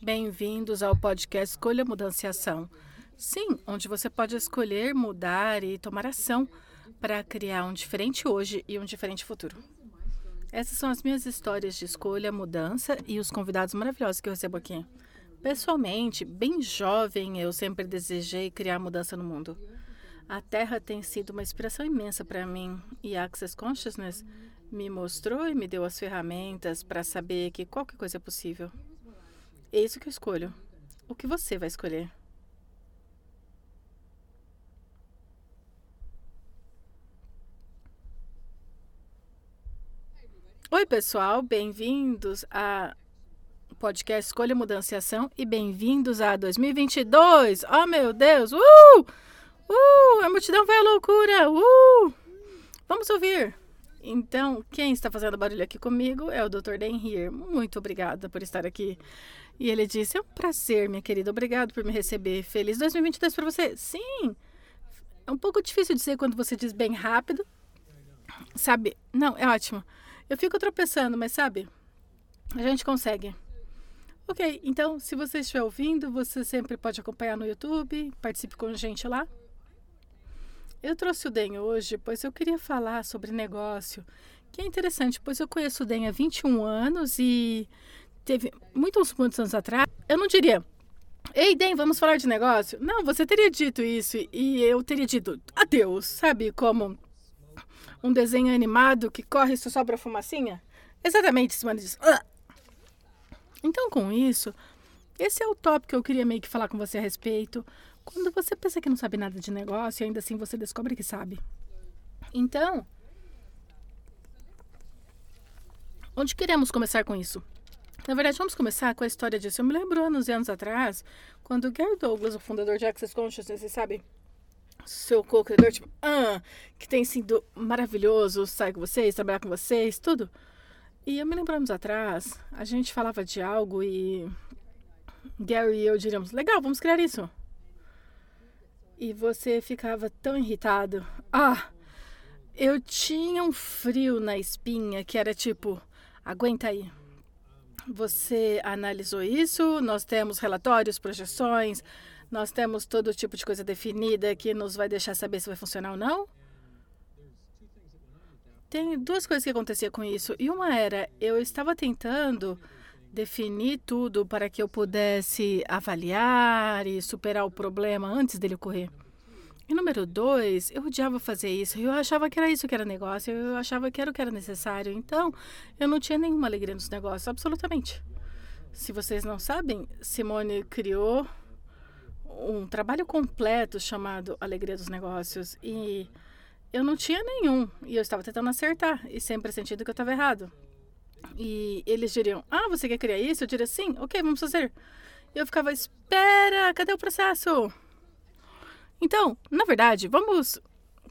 Bem-vindos ao podcast Escolha, Mudança e Ação. Sim, onde você pode escolher, mudar e tomar ação para criar um diferente hoje e um diferente futuro. Essas são as minhas histórias de escolha, mudança e os convidados maravilhosos que eu recebo aqui. Pessoalmente, bem jovem, eu sempre desejei criar mudança no mundo. A Terra tem sido uma inspiração imensa para mim e Access Consciousness me mostrou e me deu as ferramentas para saber que qualquer coisa é possível. É isso que eu escolho. O que você vai escolher? Oi, pessoal, bem-vindos a podcast Escolha, Mudança e Ação e bem-vindos a 2022. Oh, meu Deus! Uh! Uh! A multidão vai à loucura! Uh! Vamos ouvir. Então, quem está fazendo barulho aqui comigo é o Dr. Here. Muito obrigada por estar aqui. E ele disse: É um prazer, minha querida. Obrigado por me receber. Feliz 2022 para você. Sim! É um pouco difícil dizer quando você diz bem rápido. Sabe? Não, é ótimo. Eu fico tropeçando, mas sabe? A gente consegue. Ok, então se você estiver ouvindo, você sempre pode acompanhar no YouTube, participe com a gente lá. Eu trouxe o DEM hoje, pois eu queria falar sobre negócio, que é interessante, pois eu conheço o DEM há 21 anos e teve muitos, muitos anos atrás, eu não diria, ei DEM, vamos falar de negócio? Não, você teria dito isso e eu teria dito adeus, sabe? Como um desenho animado que corre e só sobra fumacinha? Exatamente, Simone diz. Então, com isso, esse é o tópico que eu queria meio que falar com você a respeito. Quando você pensa que não sabe nada de negócio, ainda assim você descobre que sabe. Então, onde queremos começar com isso? Na verdade, vamos começar com a história disso. Eu me lembro anos e anos atrás, quando Gary Douglas, o fundador de Access Consciousness, você sabe, seu co-criador, tipo, ah, que tem sido maravilhoso estar com vocês, trabalhar com vocês, tudo. E eu me lembro anos atrás, a gente falava de algo e Gary e eu diríamos, legal, vamos criar isso. E você ficava tão irritado. Ah, eu tinha um frio na espinha que era tipo, aguenta aí. Você analisou isso, nós temos relatórios, projeções, nós temos todo tipo de coisa definida que nos vai deixar saber se vai funcionar ou não? Tem duas coisas que acontecia com isso. E uma era, eu estava tentando definir tudo para que eu pudesse avaliar e superar o problema antes dele ocorrer. E número dois, eu odiava fazer isso. Eu achava que era isso que era negócio. Eu achava que era o que era necessário. Então, eu não tinha nenhuma alegria nos negócios, absolutamente. Se vocês não sabem, Simone criou um trabalho completo chamado Alegria dos Negócios e eu não tinha nenhum e eu estava tentando acertar e sempre sentindo que eu estava errado. E eles diriam: Ah, você quer criar isso? Eu diria: Sim, ok, vamos fazer. E eu ficava: Espera, cadê o processo? Então, na verdade, vamos.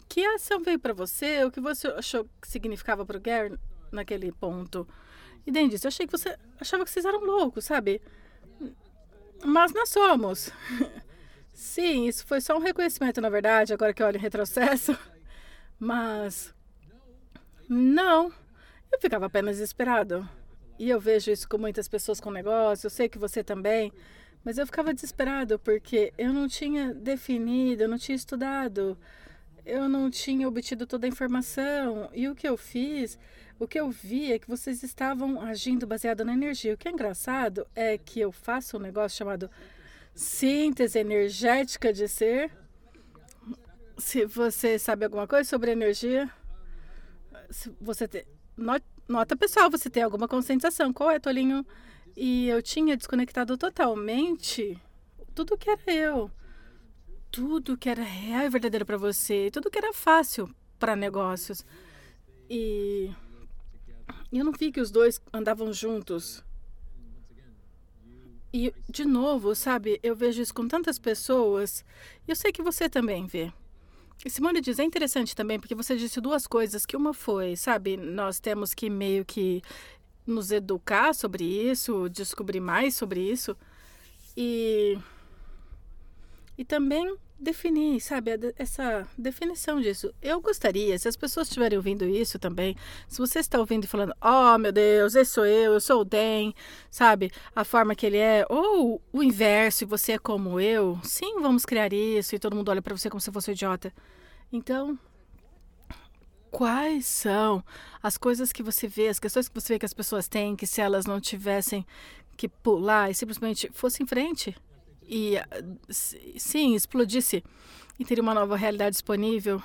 Que ação veio para você? O que você achou que significava para o Gary naquele ponto? E Dan disse: Eu achei que você achava que vocês eram loucos, sabe? Mas nós somos. Sim, isso foi só um reconhecimento, na verdade, agora que eu olho em retrocesso. Mas. Não. Eu ficava apenas desesperado. E eu vejo isso com muitas pessoas com negócio, eu sei que você também. Mas eu ficava desesperado porque eu não tinha definido, eu não tinha estudado, eu não tinha obtido toda a informação. E o que eu fiz, o que eu vi é que vocês estavam agindo baseado na energia. O que é engraçado é que eu faço um negócio chamado síntese energética de ser. Se você sabe alguma coisa sobre energia, se você tem, nota pessoal, você tem alguma conscientização. Qual é, Tolinho? E eu tinha desconectado totalmente tudo que era eu. Tudo que era real e verdadeiro para você. Tudo que era fácil para negócios. E eu não vi que os dois andavam juntos. E, de novo, sabe, eu vejo isso com tantas pessoas, e eu sei que você também vê. Simone diz, é interessante também, porque você disse duas coisas, que uma foi, sabe, nós temos que meio que nos educar sobre isso, descobrir mais sobre isso. E E também definir, sabe, essa definição disso. Eu gostaria, se as pessoas estiverem ouvindo isso também, se você está ouvindo e falando, oh meu Deus, esse sou eu, eu sou o Den, sabe, a forma que ele é, ou o inverso, e você é como eu, sim, vamos criar isso, e todo mundo olha para você como se fosse um idiota. Então, quais são as coisas que você vê, as questões que você vê que as pessoas têm, que se elas não tivessem que pular e simplesmente fossem em frente e sim, explodisse e teria uma nova realidade disponível.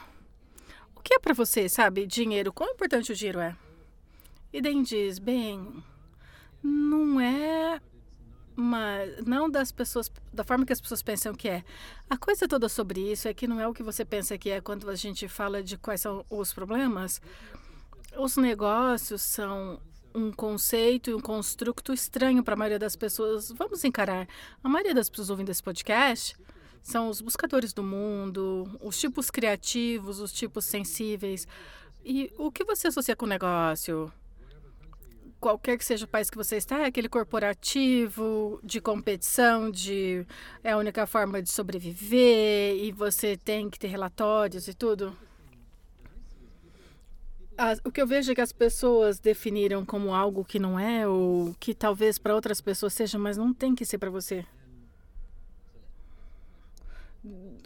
O que é para você, sabe, dinheiro? Quão importante o dinheiro é? E daí diz, bem, não é mas não das pessoas, da forma que as pessoas pensam que é. A coisa toda sobre isso é que não é o que você pensa que é quando a gente fala de quais são os problemas. Os negócios são um conceito e um construto estranho para a maioria das pessoas. Vamos encarar. A maioria das pessoas ouvindo esse podcast são os buscadores do mundo, os tipos criativos, os tipos sensíveis. E o que você associa com o negócio? qualquer que seja o país que você está, é aquele corporativo de competição, de é a única forma de sobreviver e você tem que ter relatórios e tudo. As, o que eu vejo é que as pessoas definiram como algo que não é ou que talvez para outras pessoas seja, mas não tem que ser para você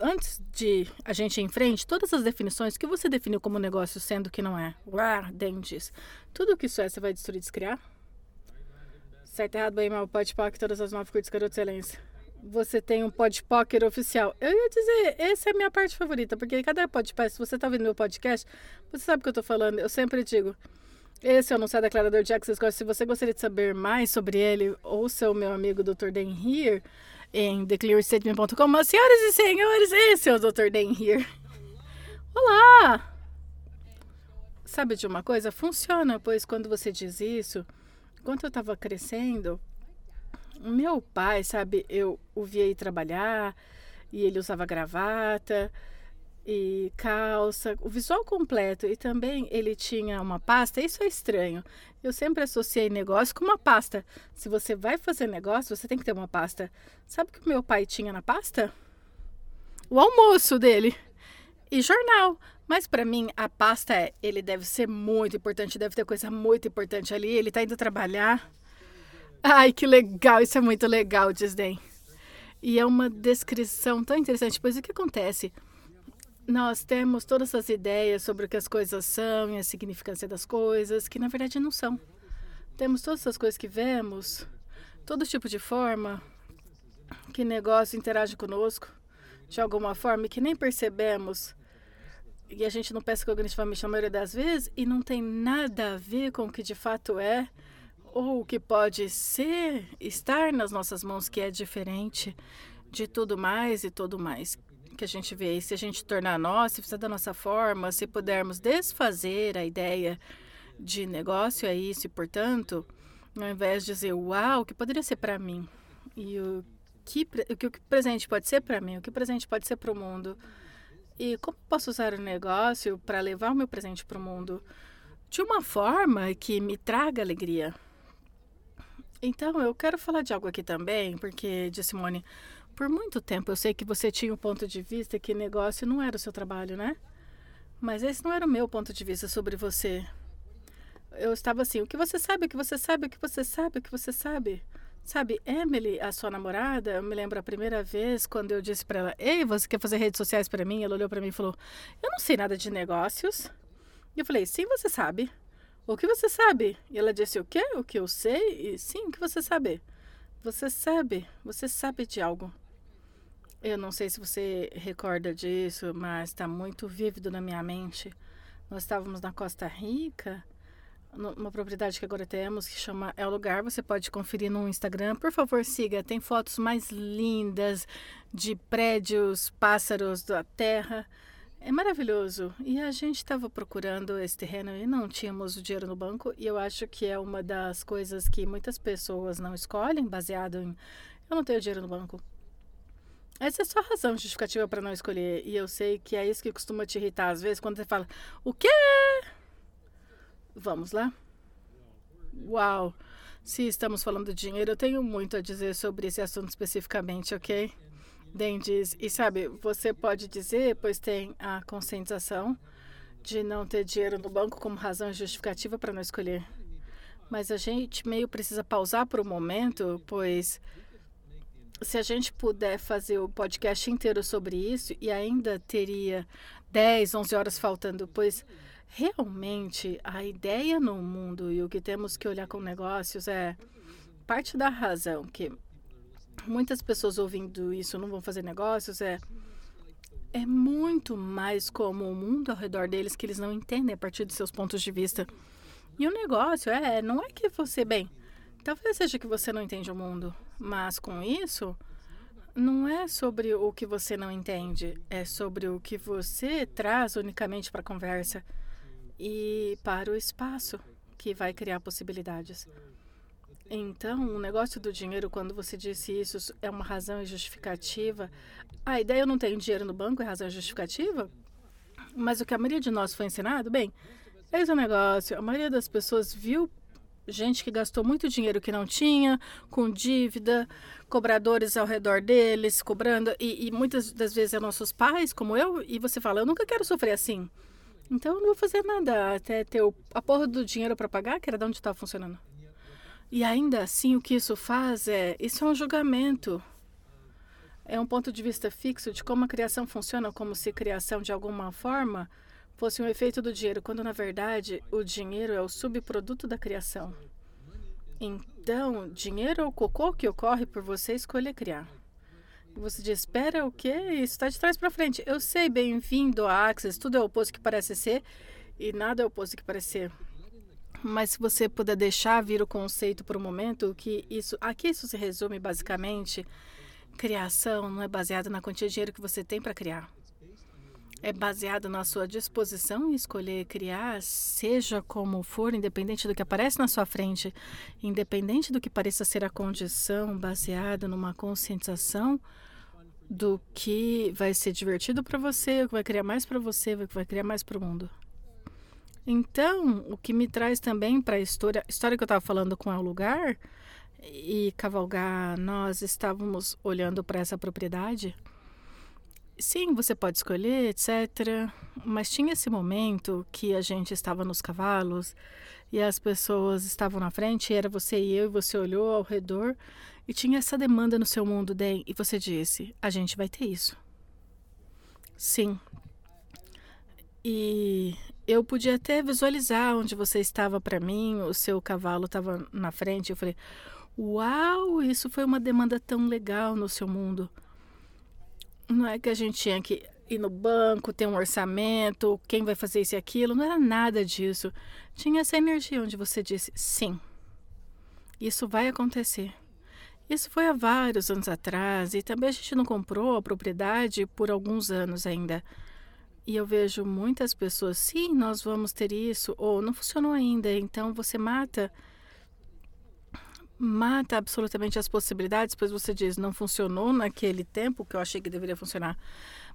antes de a gente ir em frente, todas as definições que você definiu como negócio sendo que não é, uar, dentes, tudo que isso é, você vai destruir e descriar? Certo, errado, bem, mal, pode poker, todas as nove curtas, garoto excelência. Você tem um podpoker oficial. Eu ia dizer, essa é a minha parte favorita, porque cada podcast, se você tá ouvindo meu podcast, você sabe o que eu tô falando. Eu sempre digo, esse é o Anunciado Declarador de Access Se você gostaria de saber mais sobre ele, ouça o meu amigo Dr. Dan Here, em theclearstatement.com. Mas, senhoras e senhores, esse é o Dr. Dan here. Olá! Sabe de uma coisa? Funciona, pois quando você diz isso, quando eu estava crescendo, meu pai, sabe, eu o via ir trabalhar e ele usava gravata e calça, o visual completo. E também ele tinha uma pasta, isso é estranho. Eu sempre associei negócio com uma pasta. Se você vai fazer negócio, você tem que ter uma pasta. Sabe o que meu pai tinha na pasta? O almoço dele e jornal. Mas para mim, a pasta é, ele deve ser muito importante, deve ter coisa muito importante ali. Ele tá indo trabalhar. Ai, que legal, isso é muito legal, Disney. E é uma descrição tão interessante, pois o que acontece? nós temos todas essas ideias sobre o que as coisas são e a significância das coisas, que na verdade não são. Temos todas essas coisas que vemos, todo tipo de forma que negócio interage conosco de alguma forma e que nem percebemos. E a gente não pensa cognitivamente na maioria das vezes e não tem nada a ver com o que de fato é ou o que pode ser, estar nas nossas mãos, que é diferente de tudo mais e tudo mais que a gente vê. E se a gente tornar nossa, se fizer da nossa forma, se pudermos desfazer a ideia de negócio é isso, e portanto, ao invés de dizer, uau, o que poderia ser para mim? E o que, o que o presente pode ser para mim? O que o presente pode ser para o mundo? E como posso usar o negócio para levar o meu presente para o mundo de uma forma que me traga alegria? Então, eu quero falar de algo aqui também, porque, de Simone, por muito tempo eu sei que você tinha o um ponto de vista que negócio não era o seu trabalho, né? Mas esse não era o meu ponto de vista sobre você. Eu estava assim, o que você sabe, o que você sabe, o que você sabe, o que você sabe. Sabe, Emily, a sua namorada, eu me lembro a primeira vez quando eu disse para ela: Ei, você quer fazer redes sociais para mim? Ela olhou para mim e falou: Eu não sei nada de negócios. E eu falei: Sim, você sabe. O que você sabe? E ela disse: O quê? O que eu sei? E sim, o que você sabe? Você sabe, você sabe de algo. Eu não sei se você recorda disso, mas está muito vívido na minha mente. Nós estávamos na Costa Rica, numa propriedade que agora temos, que chama É o Lugar. Você pode conferir no Instagram. Por favor, siga. Tem fotos mais lindas de prédios, pássaros da terra. É maravilhoso. E a gente estava procurando esse terreno e não tínhamos o dinheiro no banco. E eu acho que é uma das coisas que muitas pessoas não escolhem, baseado em eu não tenho dinheiro no banco. Essa é a sua razão justificativa para não escolher. E eu sei que é isso que costuma te irritar às vezes quando você fala: O quê? Vamos lá? Uau! Se estamos falando de dinheiro, eu tenho muito a dizer sobre esse assunto especificamente, ok? Den diz, e sabe, você pode dizer, pois tem a conscientização de não ter dinheiro no banco como razão justificativa para não escolher. Mas a gente meio precisa pausar por um momento, pois se a gente puder fazer o podcast inteiro sobre isso e ainda teria 10, 11 horas faltando, pois realmente a ideia no mundo e o que temos que olhar com negócios é parte da razão que muitas pessoas ouvindo isso não vão fazer negócios é é muito mais como o mundo ao redor deles que eles não entendem a partir dos seus pontos de vista. E o negócio é, não é que você, bem, talvez seja que você não entende o mundo, mas com isso, não é sobre o que você não entende, é sobre o que você traz unicamente para a conversa e para o espaço que vai criar possibilidades. Então, o negócio do dinheiro, quando você disse isso, é uma razão justificativa. A ideia eu não tenho dinheiro no banco é razão justificativa? Mas o que a maioria de nós foi ensinado, bem, esse é o negócio. A maioria das pessoas viu gente que gastou muito dinheiro que não tinha, com dívida, cobradores ao redor deles, cobrando, e, e muitas das vezes é nossos pais, como eu, e você fala, eu nunca quero sofrer assim. Então eu não vou fazer nada até ter o, a porra do dinheiro para pagar, que era de onde estava funcionando. E ainda assim, o que isso faz é: isso é um julgamento. É um ponto de vista fixo de como a criação funciona, como se criação de alguma forma fosse um efeito do dinheiro, quando na verdade o dinheiro é o subproduto da criação. Então, dinheiro é o cocô que ocorre por você escolher criar. Você diz, espera o quê? Isso está de trás para frente. Eu sei, bem-vindo a Access, tudo é o oposto que parece ser e nada é o oposto que parece ser. Mas se você puder deixar vir o conceito por um momento, que isso, aqui isso se resume basicamente, criação não é baseada na quantia de dinheiro que você tem para criar. É baseado na sua disposição em escolher criar, seja como for, independente do que aparece na sua frente, independente do que pareça ser a condição, baseado numa conscientização do que vai ser divertido para você, o que vai criar mais para você, o que vai criar mais para o mundo. Então, o que me traz também para a história, história que eu estava falando com o lugar e cavalgar, nós estávamos olhando para essa propriedade. Sim, você pode escolher, etc. Mas tinha esse momento que a gente estava nos cavalos e as pessoas estavam na frente, era você e eu, e você olhou ao redor e tinha essa demanda no seu mundo, Den, e você disse: a gente vai ter isso. Sim. E eu podia até visualizar onde você estava para mim, o seu cavalo estava na frente. Eu falei: Uau, isso foi uma demanda tão legal no seu mundo. Não é que a gente tinha que ir no banco, ter um orçamento, quem vai fazer isso e aquilo. Não era nada disso. Tinha essa energia onde você disse: Sim, isso vai acontecer. Isso foi há vários anos atrás e também a gente não comprou a propriedade por alguns anos ainda. E eu vejo muitas pessoas, sim, nós vamos ter isso, ou não funcionou ainda, então você mata mata absolutamente as possibilidades, pois você diz, não funcionou naquele tempo que eu achei que deveria funcionar,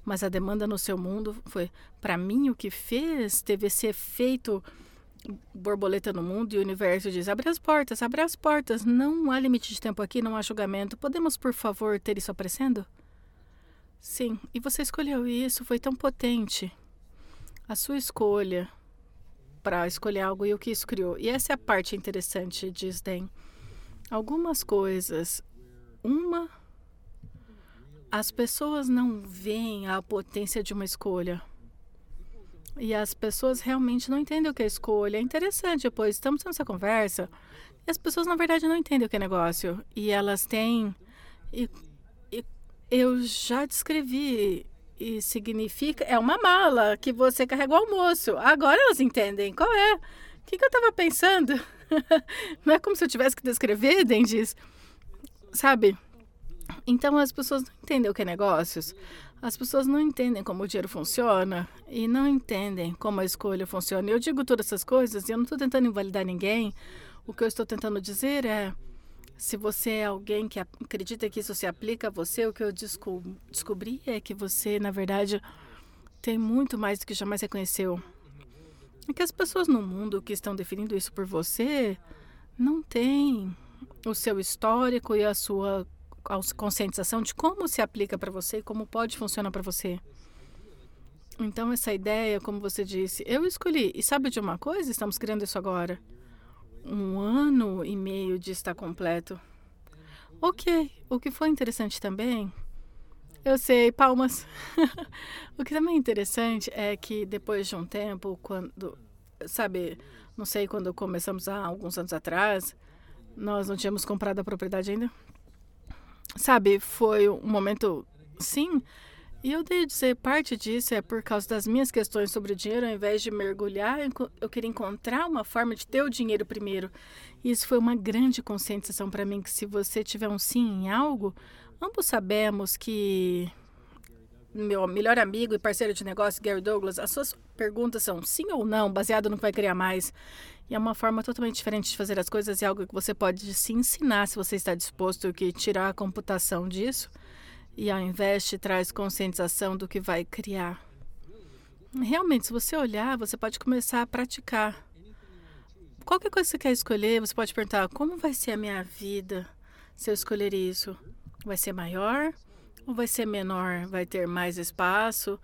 mas a demanda no seu mundo foi, para mim, o que fez teve esse efeito borboleta no mundo e o universo diz, abre as portas, abre as portas, não há limite de tempo aqui, não há julgamento, podemos, por favor, ter isso aparecendo? Sim, e você escolheu isso, foi tão potente. A sua escolha para escolher algo e o que isso criou. E essa é a parte interessante de Sden. Algumas coisas. Uma, as pessoas não veem a potência de uma escolha. E as pessoas realmente não entendem o que é escolha. É interessante, pois estamos nessa conversa e as pessoas, na verdade, não entendem o que é negócio. E elas têm. E eu já descrevi e significa é uma mala que você carrega o almoço. Agora elas entendem qual é. O que, que eu estava pensando? não é como se eu tivesse que descrever, Dendis. Sabe? Então as pessoas não entendem o que é negócios. As pessoas não entendem como o dinheiro funciona e não entendem como a escolha funciona. Eu digo todas essas coisas e eu não estou tentando invalidar ninguém. O que eu estou tentando dizer é se você é alguém que acredita que isso se aplica a você, o que eu desco descobri é que você, na verdade, tem muito mais do que jamais reconheceu. E que as pessoas no mundo que estão definindo isso por você não têm o seu histórico e a sua conscientização de como se aplica para você e como pode funcionar para você. Então, essa ideia, como você disse, eu escolhi. E sabe de uma coisa? Estamos criando isso agora. Um ano e meio de estar completo. Ok. O que foi interessante também. Eu sei, palmas. o que também é interessante é que depois de um tempo, quando. Sabe, não sei quando começamos há alguns anos atrás, nós não tínhamos comprado a propriedade ainda. Sabe, foi um momento. Sim, e eu devo dizer, parte disso é por causa das minhas questões sobre o dinheiro, ao invés de mergulhar, eu queria encontrar uma forma de ter o dinheiro primeiro. E isso foi uma grande conscientização para mim, que se você tiver um sim em algo, ambos sabemos que meu melhor amigo e parceiro de negócio, Gary Douglas, as suas perguntas são sim ou não, baseado no que vai criar mais. E é uma forma totalmente diferente de fazer as coisas e algo que você pode se ensinar se você está disposto a tirar a computação disso e ao invés de traz conscientização do que vai criar. Realmente, se você olhar, você pode começar a praticar. Qualquer coisa que você quer escolher, você pode perguntar: como vai ser a minha vida se eu escolher isso? Vai ser maior ou vai ser menor? Vai ter mais espaço,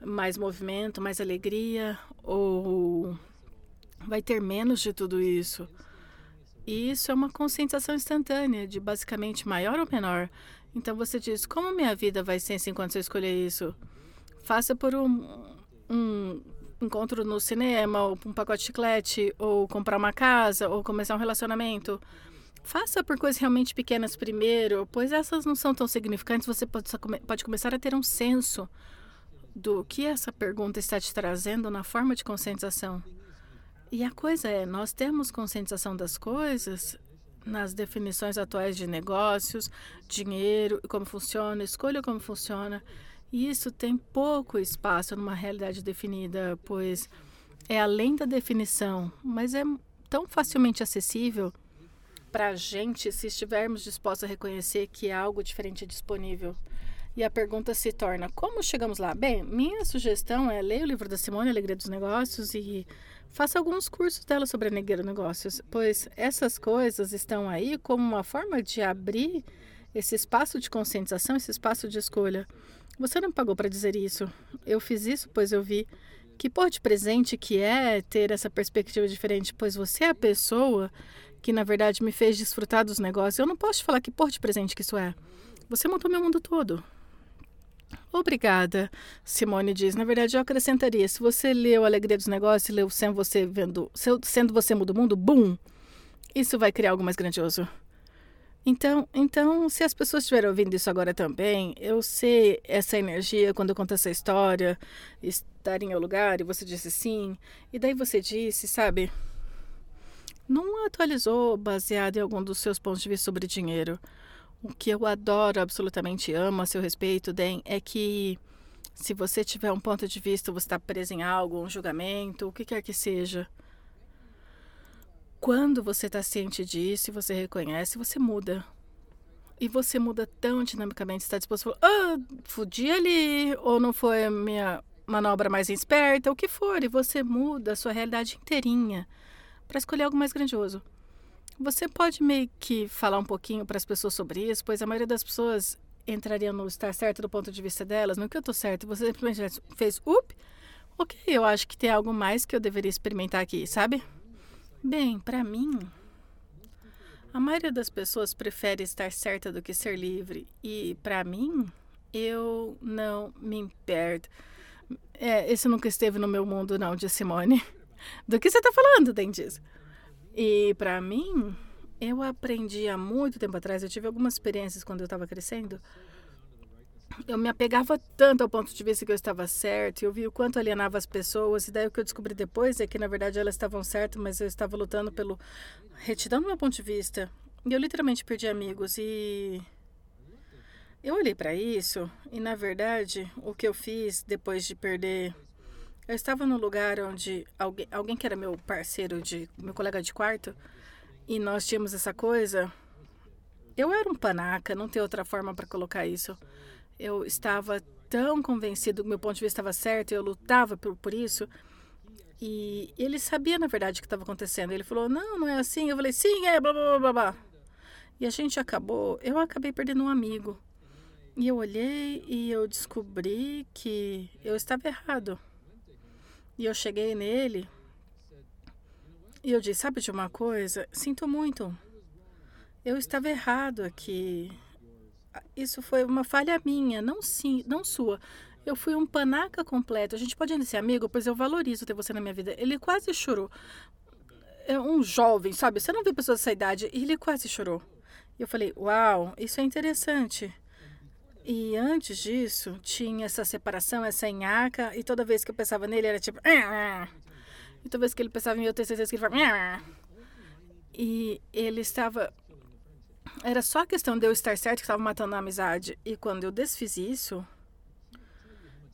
mais movimento, mais alegria? Ou vai ter menos de tudo isso? E isso é uma conscientização instantânea de basicamente maior ou menor. Então você diz: como minha vida vai ser assim quando eu escolher isso? Faça por um, um encontro no cinema, ou um pacote de chiclete, ou comprar uma casa, ou começar um relacionamento. Faça por coisas realmente pequenas primeiro, pois essas não são tão significantes. Você pode, pode começar a ter um senso do que essa pergunta está te trazendo na forma de conscientização. E a coisa é, nós temos conscientização das coisas nas definições atuais de negócios, dinheiro, como funciona, escolha como funciona. E isso tem pouco espaço numa realidade definida, pois é além da definição, mas é tão facilmente acessível para a gente se estivermos dispostos a reconhecer que é algo diferente disponível. E a pergunta se torna: como chegamos lá? Bem, minha sugestão é ler o livro da Simone, Alegria dos Negócios, e faça alguns cursos dela sobre Alegria Negócios, pois essas coisas estão aí como uma forma de abrir esse espaço de conscientização, esse espaço de escolha. Você não pagou para dizer isso. Eu fiz isso, pois eu vi que porte presente que é ter essa perspectiva diferente, pois você é a pessoa que na verdade me fez desfrutar dos negócios. Eu não posso te falar que porte presente que isso é. Você montou meu mundo todo. Obrigada, Simone diz. Na verdade, eu acrescentaria: se você leu Alegria dos Negócios leu Sendo Você, vendo, sendo você Muda o Mundo, bum! Isso vai criar algo mais grandioso. Então, então, se as pessoas estiverem ouvindo isso agora também, eu sei essa energia quando eu conto essa história, estar em meu lugar e você disse sim, e daí você disse, sabe, não atualizou baseado em algum dos seus pontos de vista sobre dinheiro. O que eu adoro, absolutamente amo a seu respeito, Den, é que se você tiver um ponto de vista, você está preso em algo, um julgamento, o que quer que seja. Quando você está ciente disso e você reconhece, você muda. E você muda tão dinamicamente, está disposto a falar, ah, fudi ali, ou não foi a minha manobra mais esperta, o que for, e você muda a sua realidade inteirinha para escolher algo mais grandioso. Você pode meio que falar um pouquinho para as pessoas sobre isso, pois a maioria das pessoas entraria no estar certo do ponto de vista delas, no que eu estou certo. Você simplesmente fez, up, ok, eu acho que tem algo mais que eu deveria experimentar aqui, sabe? Bem, para mim, a maioria das pessoas prefere estar certa do que ser livre. E para mim, eu não me importo. É, esse nunca esteve no meu mundo, não, de Simone. Do que você está falando, Dendiz? E para mim, eu aprendi há muito tempo atrás, eu tive algumas experiências quando eu estava crescendo. Eu me apegava tanto ao ponto de vista que eu estava certo, e eu vi o quanto alienava as pessoas, e daí o que eu descobri depois é que na verdade elas estavam certas, mas eu estava lutando pelo retidão do meu ponto de vista. E eu literalmente perdi amigos e eu olhei para isso e na verdade o que eu fiz depois de perder eu estava num lugar onde alguém, alguém que era meu parceiro, de meu colega de quarto, e nós tínhamos essa coisa. Eu era um panaca, não tem outra forma para colocar isso. Eu estava tão convencido que meu ponto de vista estava certo, eu lutava por, por isso. E ele sabia, na verdade, o que estava acontecendo. Ele falou: Não, não é assim. Eu falei: Sim, é, blá, blá, blá, blá. E a gente acabou, eu acabei perdendo um amigo. E eu olhei e eu descobri que eu estava errado. E eu cheguei nele e eu disse: Sabe de uma coisa? Sinto muito. Eu estava errado aqui. Isso foi uma falha minha, não, sim, não sua. Eu fui um panaca completo. A gente pode ser amigo, pois eu valorizo ter você na minha vida. Ele quase chorou. É um jovem, sabe? Você não vê pessoas dessa idade. E ele quase chorou. Eu falei: Uau, isso é interessante. E antes disso, tinha essa separação, essa enhaca, e toda vez que eu pensava nele era tipo. Ah, ah. E toda vez que ele pensava em eu tenho certeza que ele falava. Ah, e ele estava. Era só a questão de eu estar certo que estava matando a amizade. E quando eu desfiz isso,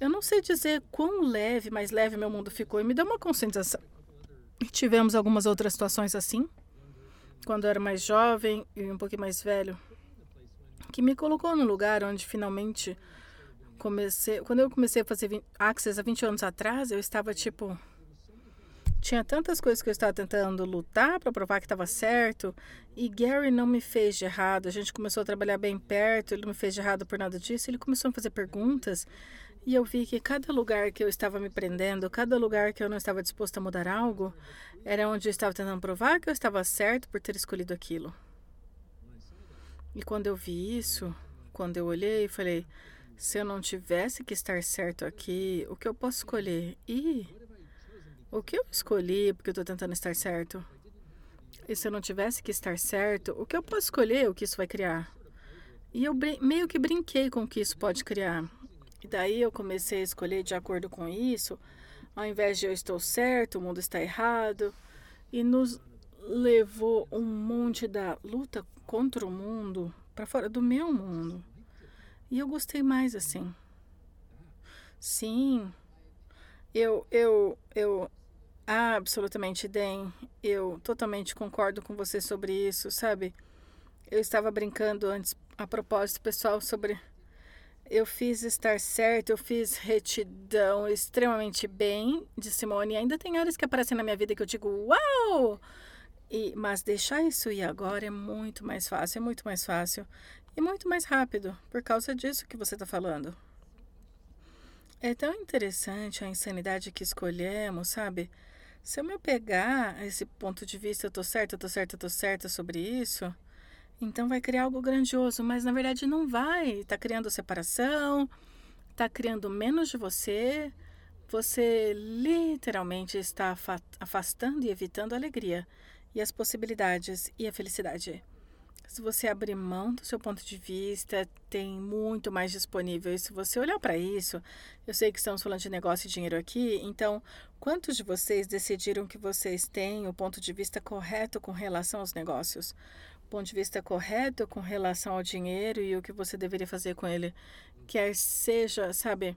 eu não sei dizer quão leve, mais leve meu mundo ficou. E me deu uma conscientização. E tivemos algumas outras situações assim. Quando eu era mais jovem e um pouquinho mais velho que me colocou no lugar onde finalmente comecei. Quando eu comecei a fazer Access há 20 anos atrás, eu estava tipo. Tinha tantas coisas que eu estava tentando lutar para provar que estava certo. E Gary não me fez de errado. A gente começou a trabalhar bem perto. Ele não me fez de errado por nada disso. Ele começou a fazer perguntas. E eu vi que cada lugar que eu estava me prendendo, cada lugar que eu não estava disposto a mudar algo, era onde eu estava tentando provar que eu estava certo por ter escolhido aquilo. E quando eu vi isso, quando eu olhei, falei: se eu não tivesse que estar certo aqui, o que eu posso escolher? E o que eu escolhi porque eu estou tentando estar certo? E se eu não tivesse que estar certo, o que eu posso escolher, o que isso vai criar? E eu meio que brinquei com o que isso pode criar. E daí eu comecei a escolher de acordo com isso, ao invés de eu estou certo, o mundo está errado. E nos levou um monte da luta contra o mundo para fora do meu mundo. E eu gostei mais assim. Sim, eu, eu, eu, absolutamente, Den, eu totalmente concordo com você sobre isso, sabe? Eu estava brincando antes, a propósito, pessoal, sobre. Eu fiz estar certo, eu fiz retidão extremamente bem de Simone. ainda tem áreas que aparecem na minha vida que eu digo, uau! E, mas deixar isso ir agora é muito mais fácil, é muito mais fácil e muito mais rápido, por causa disso que você está falando. É tão interessante a insanidade que escolhemos, sabe? Se eu me apegar a esse ponto de vista, eu tô certa, eu tô certa, eu tô certa sobre isso, então vai criar algo grandioso, mas na verdade não vai. Está criando separação, está criando menos de você. Você literalmente está afastando e evitando a alegria e as possibilidades e a felicidade. Se você abrir mão do seu ponto de vista, tem muito mais disponível. E se você olhar para isso, eu sei que estamos falando de negócio e dinheiro aqui, então quantos de vocês decidiram que vocês têm o ponto de vista correto com relação aos negócios? O ponto de vista correto com relação ao dinheiro e o que você deveria fazer com ele? Quer seja, sabe,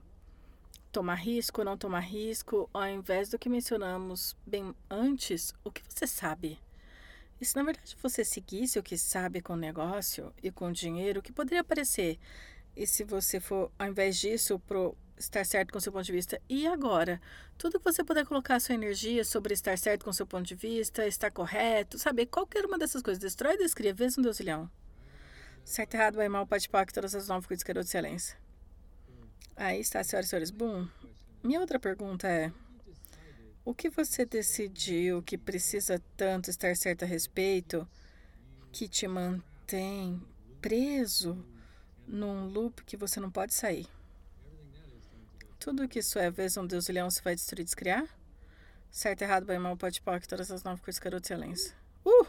tomar risco, não tomar risco, ao invés do que mencionamos bem antes, o que você sabe? E se na verdade você seguisse o que sabe com o negócio e com o dinheiro, o que poderia aparecer? E se você for, ao invés disso, pro estar certo com o seu ponto de vista, e agora? Tudo que você puder colocar sua energia sobre estar certo com o seu ponto de vista, estar correto, saber qualquer uma dessas coisas, destrói e descreve, vezes um deusilhão. Certo, errado, bem, mal, pode todas as nove coisas que de excelência. Aí está, senhoras e senhores. Bom, minha outra pergunta é: o que você decidiu que precisa tanto estar certo a respeito que te mantém preso num loop que você não pode sair? Tudo que isso é, vez um Deus e leão se vai destruir e descriar? Certo, errado, bem, mal, pode pôr, todas as nove coisas, garoto, excelência. Uh!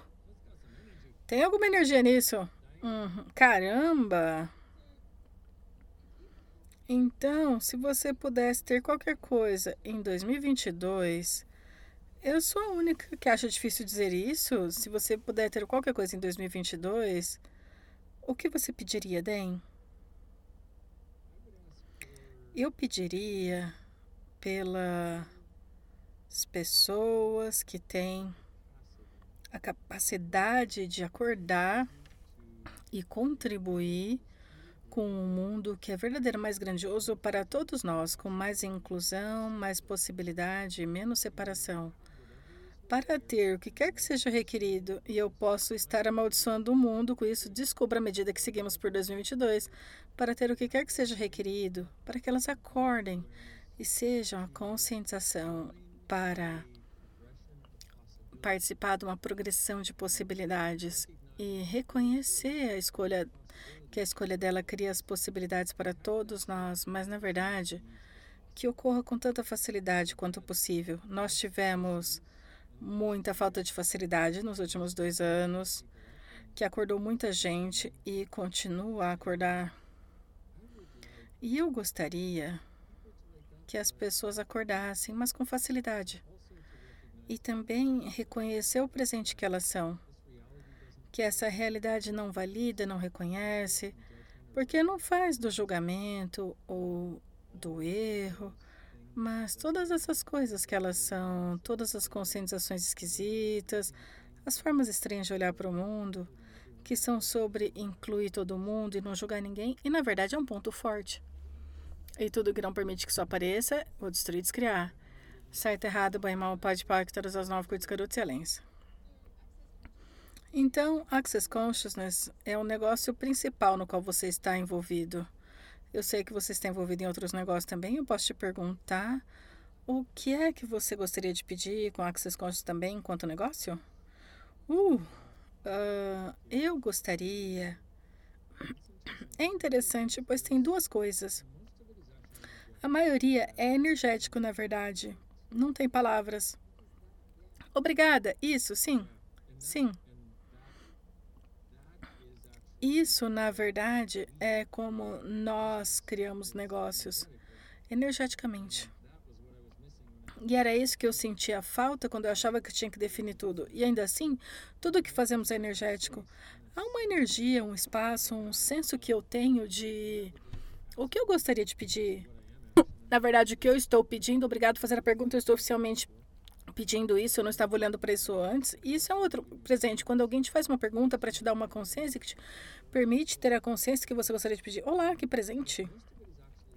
Tem alguma energia nisso? Uhum. Caramba! Então, se você pudesse ter qualquer coisa em 2022, eu sou a única que acha difícil dizer isso. Se você puder ter qualquer coisa em 2022, o que você pediria, Den? Eu pediria pelas pessoas que têm a capacidade de acordar e contribuir com um mundo que é verdadeiramente mais grandioso para todos nós, com mais inclusão, mais possibilidade, menos separação. para ter o que quer que seja requerido, e eu posso estar amaldiçoando o mundo com isso, descubra à medida que seguimos por 2022, para ter o que quer que seja requerido, para que elas acordem e sejam a conscientização para participar de uma progressão de possibilidades e reconhecer a escolha que a escolha dela cria as possibilidades para todos nós, mas na verdade que ocorra com tanta facilidade quanto possível. Nós tivemos muita falta de facilidade nos últimos dois anos, que acordou muita gente e continua a acordar. E eu gostaria que as pessoas acordassem, mas com facilidade. E também reconhecer o presente que elas são. Que essa realidade não valida, não reconhece, porque não faz do julgamento ou do erro mas todas essas coisas que elas são, todas as conscientizações esquisitas, as formas estranhas de olhar para o mundo, que são sobre incluir todo mundo e não julgar ninguém, e na verdade é um ponto forte. E tudo que não permite que isso apareça, vou destruir e descriar. Certo, errado, bem, mal, pode, todas as nove coisas, garoto, excelência. Então, Access Consciousness é o negócio principal no qual você está envolvido. Eu sei que você está envolvido em outros negócios também. Eu posso te perguntar o que é que você gostaria de pedir com Access Conscious também enquanto negócio? Uh, uh, eu gostaria. É interessante, pois tem duas coisas. A maioria é energético, na verdade. Não tem palavras. Obrigada. Isso, sim. Sim. Isso, na verdade, é como nós criamos negócios energeticamente. E era isso que eu sentia falta quando eu achava que tinha que definir tudo. E ainda assim, tudo que fazemos é energético. Há uma energia, um espaço, um senso que eu tenho de o que eu gostaria de pedir. Na verdade, o que eu estou pedindo, obrigado por fazer a pergunta, eu estou oficialmente pedindo isso, eu não estava olhando para isso antes. E isso é um outro presente. Quando alguém te faz uma pergunta para te dar uma consciência que te permite ter a consciência que você gostaria de pedir. Olá, que presente.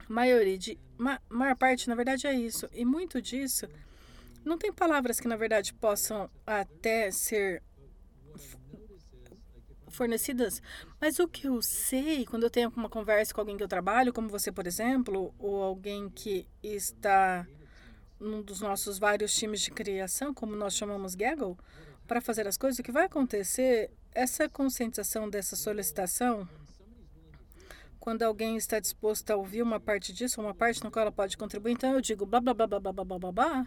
Maioria de ma, maior parte, na verdade, é isso. E muito disso não tem palavras que na verdade possam até ser fornecidas, mas o que eu sei quando eu tenho uma conversa com alguém que eu trabalho, como você, por exemplo, ou alguém que está num dos nossos vários times de criação, como nós chamamos Gaggle, para fazer as coisas, o que vai acontecer, essa conscientização dessa solicitação, quando alguém está disposto a ouvir uma parte disso, uma parte no qual ela pode contribuir, então eu digo blá blá blá blá blá blá blá blá,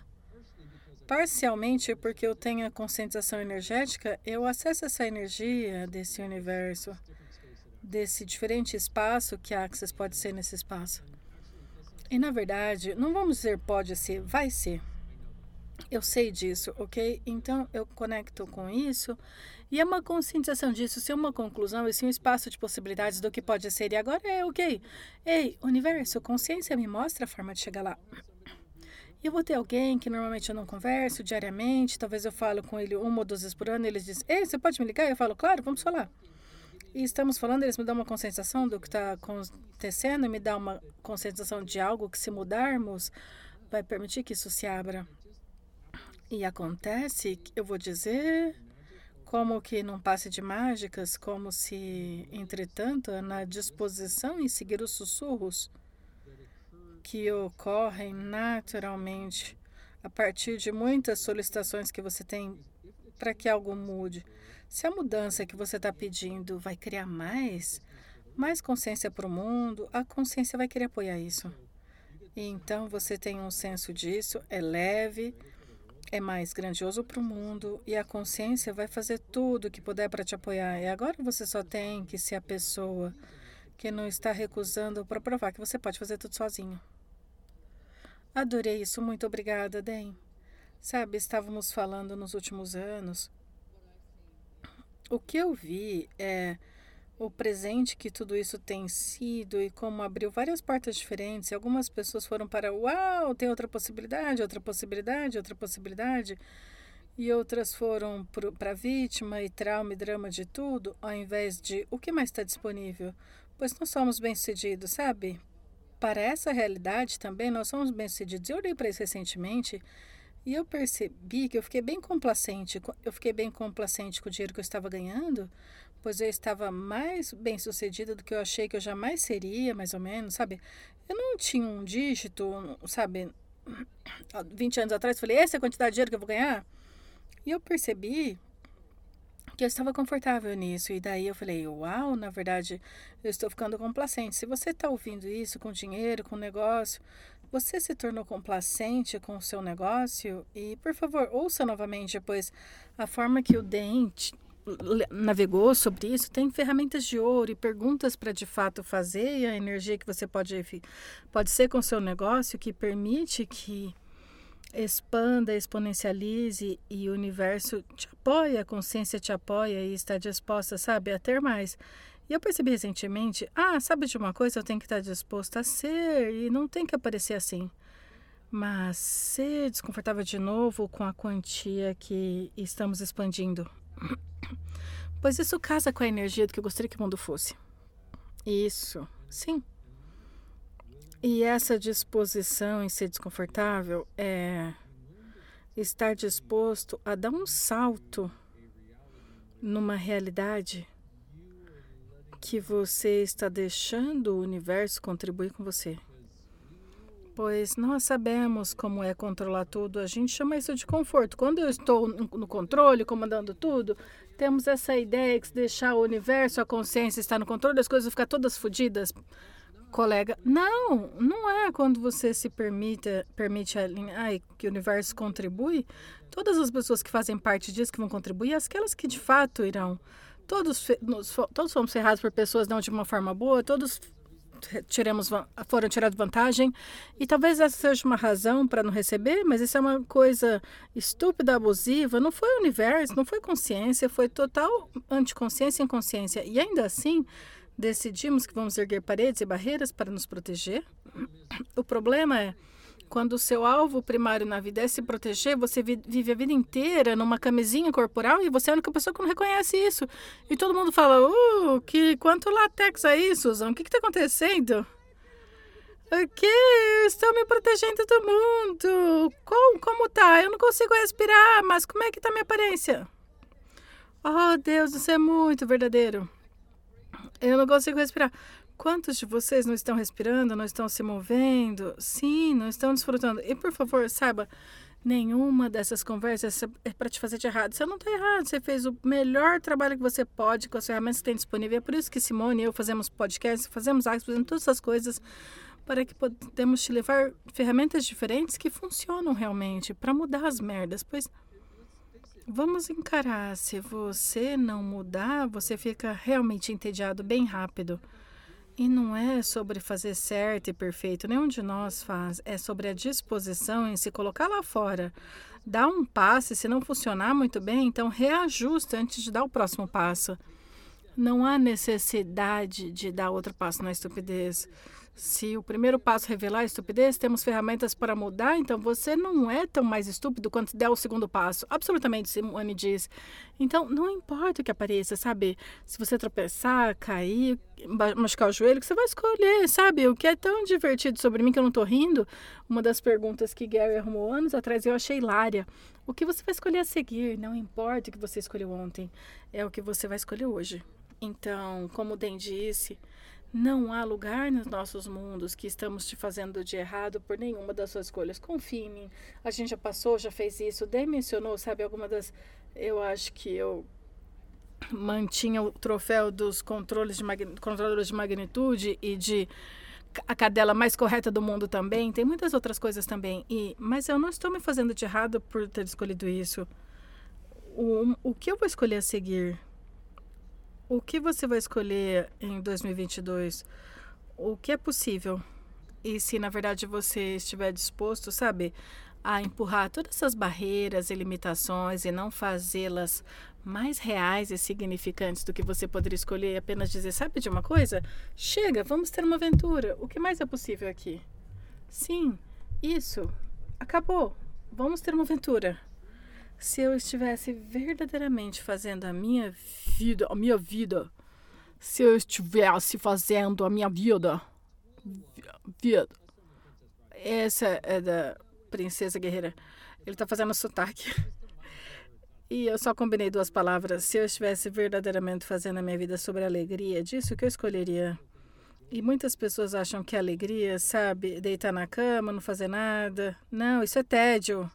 parcialmente porque eu tenho a conscientização energética, eu acesso essa energia desse universo, desse diferente espaço que a Access pode ser nesse espaço. E na verdade, não vamos dizer pode ser, vai ser. Eu sei disso, ok? Então eu conecto com isso e é uma conscientização disso, ser uma conclusão e sim um espaço de possibilidades do que pode ser. E agora é ok. Ei, universo, consciência me mostra a forma de chegar lá. E eu vou ter alguém que normalmente eu não converso diariamente, talvez eu falo com ele uma ou duas vezes por ano, e eles dizem, ei, você pode me ligar? Eu falo, claro, vamos falar. E estamos falando, eles me dão uma conscientização do que está acontecendo, me dá uma conscientização de algo que, se mudarmos, vai permitir que isso se abra. E acontece, eu vou dizer, como que num passe de mágicas, como se, entretanto, na disposição em seguir os sussurros que ocorrem naturalmente a partir de muitas solicitações que você tem para que algo mude. Se a mudança que você está pedindo vai criar mais, mais consciência para o mundo, a consciência vai querer apoiar isso. E então você tem um senso disso, é leve, é mais grandioso para o mundo e a consciência vai fazer tudo o que puder para te apoiar. E agora você só tem que ser a pessoa que não está recusando para provar que você pode fazer tudo sozinho. Adorei isso, muito obrigada, Den. Sabe, estávamos falando nos últimos anos o que eu vi é o presente que tudo isso tem sido e como abriu várias portas diferentes. E algumas pessoas foram para uau, tem outra possibilidade, outra possibilidade, outra possibilidade. E outras foram para vítima e trauma e drama de tudo, ao invés de o que mais está disponível. Pois nós somos bem-sucedidos, sabe? Para essa realidade também nós somos bem-sucedidos. Eu olhei para isso recentemente E eu percebi que eu fiquei bem complacente. Eu fiquei bem complacente com o dinheiro que eu estava ganhando, pois eu estava mais bem sucedida do que eu achei que eu jamais seria, mais ou menos, sabe? Eu não tinha um dígito, sabe? 20 anos atrás, falei, essa é a quantidade de dinheiro que eu vou ganhar? E eu percebi que eu estava confortável nisso. E daí eu falei, uau, na verdade, eu estou ficando complacente. Se você está ouvindo isso com dinheiro, com negócio, você se tornou complacente com o seu negócio? E, por favor, ouça novamente, pois a forma que o dente navegou sobre isso, tem ferramentas de ouro e perguntas para de fato fazer e a energia que você pode, pode ser com o seu negócio que permite que expanda, exponencialize e o universo te apoia, a consciência te apoia e está disposta, sabe, a ter mais. E eu percebi recentemente, ah, sabe de uma coisa, eu tenho que estar disposta a ser e não tem que aparecer assim. Mas ser desconfortável de novo com a quantia que estamos expandindo. Pois isso casa com a energia do que eu gostaria que o mundo fosse. Isso, sim. E essa disposição em ser desconfortável é estar disposto a dar um salto numa realidade que você está deixando o universo contribuir com você. Pois nós sabemos como é controlar tudo, a gente chama isso de conforto. Quando eu estou no controle, comandando tudo, temos essa ideia que deixar o universo, a consciência estar no controle, as coisas ficar todas fodidas colega. Não, não é quando você se permite, permite ai, que o universo contribui. Todas as pessoas que fazem parte disso que vão contribuir, aquelas que de fato irão. Todos, todos fomos ferrados por pessoas não de uma forma boa, todos tiramos, foram tirados vantagem. E talvez essa seja uma razão para não receber, mas isso é uma coisa estúpida, abusiva. Não foi o universo, não foi consciência, foi total anticonsciência e inconsciência. E ainda assim, decidimos que vamos erguer paredes e barreiras para nos proteger. O problema é quando o seu alvo primário na vida é se proteger, você vive a vida inteira numa camisinha corporal e você é a única pessoa que não reconhece isso. E todo mundo fala, uh, que quanto latex aí, Susan? O que está acontecendo? O que? Estou me protegendo do mundo. Como, como tá? Eu não consigo respirar, mas como é que tá minha aparência? Oh, Deus, isso é muito verdadeiro. Eu não consigo respirar. Quantos de vocês não estão respirando, não estão se movendo? Sim, não estão desfrutando. E por favor, saiba, nenhuma dessas conversas é para te fazer de errado. Você não está errado, você fez o melhor trabalho que você pode com as ferramentas que tem disponível. É por isso que Simone e eu fazemos podcasts, fazemos artes, fazemos todas essas coisas para que podemos te levar ferramentas diferentes que funcionam realmente para mudar as merdas, pois Vamos encarar. Se você não mudar, você fica realmente entediado bem rápido. E não é sobre fazer certo e perfeito, nenhum de nós faz. É sobre a disposição em se colocar lá fora. Dar um passo, e se não funcionar muito bem, então reajusta antes de dar o próximo passo. Não há necessidade de dar outro passo na estupidez. Se o primeiro passo revelar a estupidez, temos ferramentas para mudar, então você não é tão mais estúpido quanto der o segundo passo. Absolutamente, Simone diz. Então, não importa o que apareça, sabe? Se você tropeçar, cair, machucar o joelho, que você vai escolher, sabe? O que é tão divertido sobre mim que eu não tô rindo, uma das perguntas que Gary arrumou anos atrás, eu achei hilária. O que você vai escolher a seguir? Não importa o que você escolheu ontem, é o que você vai escolher hoje. Então, como o Den disse, não há lugar nos nossos mundos que estamos te fazendo de errado por nenhuma das suas escolhas. Confie em mim. A gente já passou, já fez isso. Den mencionou, sabe, alguma das. Eu acho que eu mantinha o troféu dos controles de controladores de magnitude e de a cadela mais correta do mundo também. Tem muitas outras coisas também. E, mas eu não estou me fazendo de errado por ter escolhido isso. O, o que eu vou escolher a seguir? O que você vai escolher em 2022? O que é possível? E se na verdade você estiver disposto, sabe, a empurrar todas essas barreiras e limitações e não fazê-las mais reais e significantes do que você poderia escolher, apenas dizer, sabe de uma coisa? Chega, vamos ter uma aventura. O que mais é possível aqui? Sim, isso. Acabou. Vamos ter uma aventura se eu estivesse verdadeiramente fazendo a minha vida, a minha vida, se eu estivesse fazendo a minha vida, vida, essa é da princesa guerreira. Ele tá fazendo sotaque. E eu só combinei duas palavras. Se eu estivesse verdadeiramente fazendo a minha vida sobre alegria, disso que eu escolheria. E muitas pessoas acham que alegria, sabe, deitar na cama, não fazer nada. Não, isso é tédio.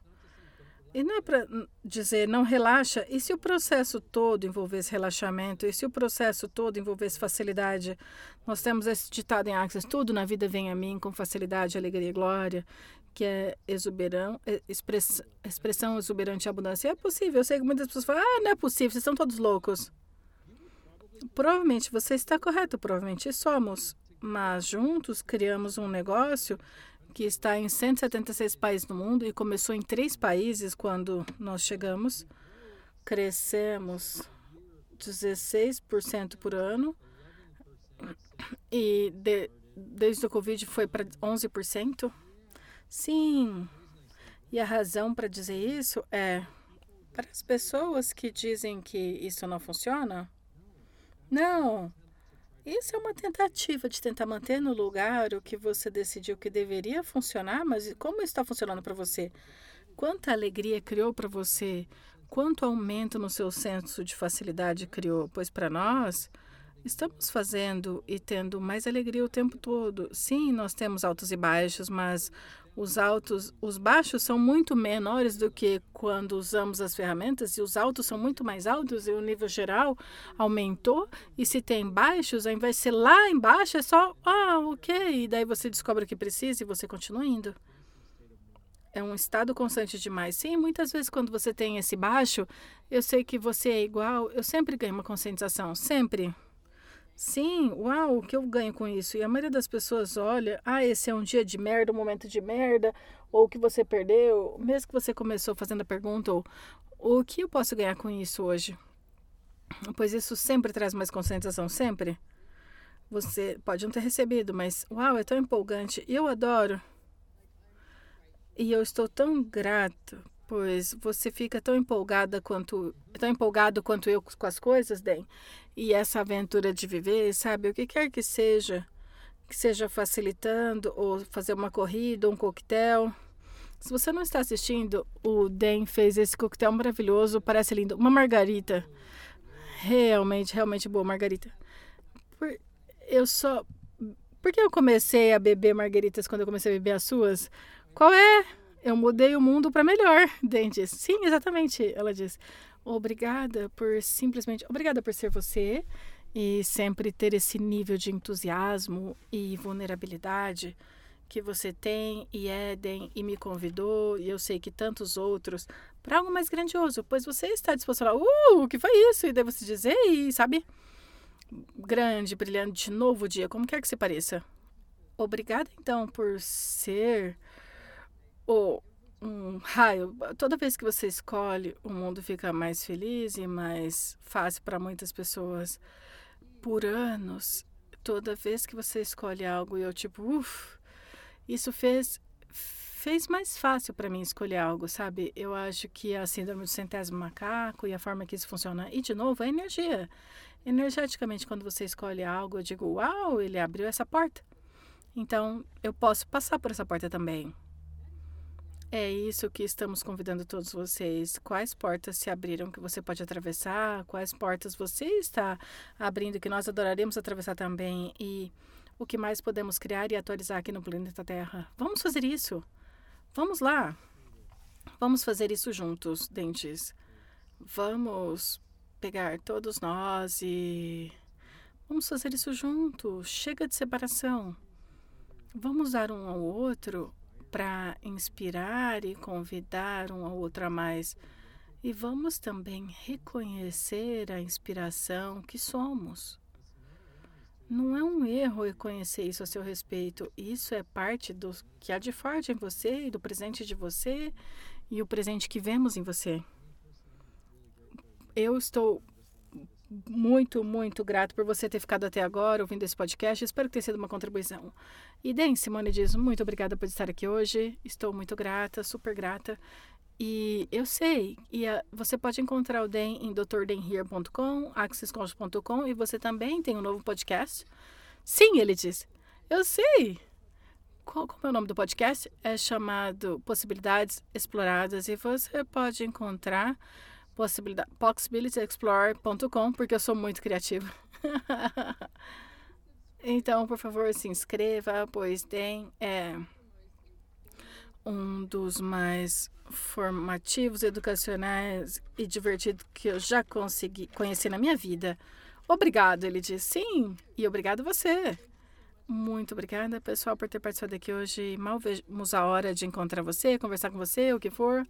E não é para dizer não relaxa. E se o processo todo envolvesse relaxamento? E se o processo todo envolvesse facilidade? Nós temos esse ditado em Axis: tudo na vida vem a mim com facilidade, alegria e glória, que é exuberão, é, express, expressão exuberante e abundância. É possível. Eu sei que muitas pessoas falam: ah, não é possível, vocês estão todos loucos. Provavelmente você está correto, provavelmente somos. Mas juntos criamos um negócio que está em 176 países no mundo e começou em três países quando nós chegamos. Crescemos 16% por ano e de, desde o Covid foi para 11%. Sim, e a razão para dizer isso é para as pessoas que dizem que isso não funciona. Não, isso é uma tentativa de tentar manter no lugar o que você decidiu que deveria funcionar, mas como está funcionando para você? Quanta alegria criou para você? Quanto aumento no seu senso de facilidade criou? Pois para nós, estamos fazendo e tendo mais alegria o tempo todo. Sim, nós temos altos e baixos, mas os altos, os baixos são muito menores do que quando usamos as ferramentas e os altos são muito mais altos e o nível geral aumentou. E se tem baixos, ao invés de ser lá embaixo, é só, ah, ok. E daí você descobre o que precisa e você continua indo. É um estado constante demais. Sim, muitas vezes quando você tem esse baixo, eu sei que você é igual, eu sempre ganho uma conscientização, sempre. Sim, uau, o que eu ganho com isso? E a maioria das pessoas olha, ah, esse é um dia de merda, um momento de merda, ou que você perdeu, mesmo que você começou fazendo a pergunta, ou o que eu posso ganhar com isso hoje? Pois isso sempre traz mais conscientização, sempre. Você pode não ter recebido, mas uau, é tão empolgante. Eu adoro. E eu estou tão grato, pois você fica tão empolgada quanto tão empolgado quanto eu com as coisas, Den e essa aventura de viver, sabe? O que quer que seja, que seja facilitando ou fazer uma corrida, um coquetel. Se você não está assistindo, o Dan fez esse coquetel maravilhoso, parece lindo. Uma margarita. Realmente, realmente boa margarita. Por, eu só. Por que eu comecei a beber margaritas quando eu comecei a beber as suas? Qual é? Eu mudei o mundo para melhor, Dan disse. Sim, exatamente, ela disse. Obrigada por simplesmente. Obrigada por ser você e sempre ter esse nível de entusiasmo e vulnerabilidade que você tem e Eden e me convidou e eu sei que tantos outros para algo mais grandioso, pois você está disposto a falar, uh, o que foi isso? E devo se dizer e sabe, grande, brilhante, novo dia, como quer que se pareça. Obrigada então por ser o um raio. Toda vez que você escolhe, o mundo fica mais feliz e mais fácil para muitas pessoas. Por anos, toda vez que você escolhe algo, eu tipo, uff, isso fez fez mais fácil para mim escolher algo, sabe? Eu acho que a síndrome do centésimo macaco e a forma que isso funciona. E, de novo, a energia. Energeticamente, quando você escolhe algo, eu digo, uau, ele abriu essa porta. Então, eu posso passar por essa porta também. É isso que estamos convidando todos vocês. Quais portas se abriram que você pode atravessar? Quais portas você está abrindo que nós adoraremos atravessar também? E o que mais podemos criar e atualizar aqui no planeta Terra? Vamos fazer isso. Vamos lá. Vamos fazer isso juntos, dentes. Vamos pegar todos nós e vamos fazer isso juntos. Chega de separação. Vamos dar um ao outro para inspirar e convidar um ao outro a mais. E vamos também reconhecer a inspiração que somos. Não é um erro reconhecer isso a seu respeito. Isso é parte do que há de forte em você e do presente de você e o presente que vemos em você. Eu estou muito, muito grato por você ter ficado até agora ouvindo esse podcast. Espero que tenha sido uma contribuição. E Den, Simone diz, muito obrigada por estar aqui hoje. Estou muito grata, super grata. E eu sei, e a, você pode encontrar o Den em drdenhere.com, accesscoach.com e você também tem um novo podcast. Sim, ele diz. Eu sei. qual, como é o nome do podcast? É chamado Possibilidades Exploradas e você pode encontrar possibilityexplore.com porque eu sou muito criativa. então, por favor, se inscreva, pois tem é, um dos mais formativos, educacionais e divertidos que eu já consegui conhecer na minha vida. Obrigado, ele disse. Sim, e obrigado você. Muito obrigada, pessoal, por ter participado aqui hoje. Mal vemos a hora de encontrar você, conversar com você, o que for.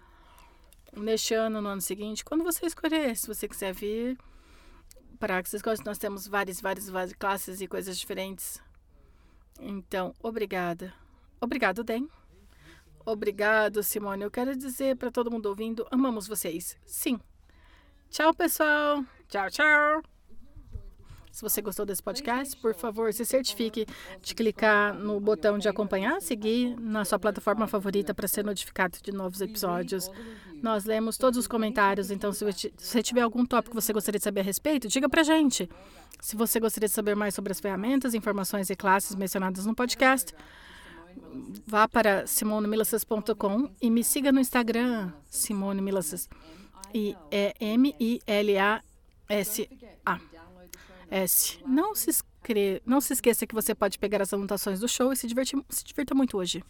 Neste ano, no ano seguinte, quando você escolher, se você quiser vir para Access Coast, nós temos várias, várias, várias classes e coisas diferentes. Então, obrigada. Obrigado, Den. Obrigado, Simone. Eu quero dizer para todo mundo ouvindo, amamos vocês. Sim. Tchau, pessoal. Tchau, tchau. Se você gostou desse podcast, por favor, se certifique de clicar no botão de acompanhar, seguir na sua plataforma favorita para ser notificado de novos episódios. Nós lemos todos os comentários, então se você tiver algum tópico que você gostaria de saber a respeito, diga para gente. Se você gostaria de saber mais sobre as ferramentas, informações e classes mencionadas no podcast, vá para simonemilacas.com e me siga no Instagram, Simone Milacas. E é M-I-L-A-S-A. S. Não se, não se esqueça que você pode pegar as anotações do show e se, divertir... se divirta muito hoje.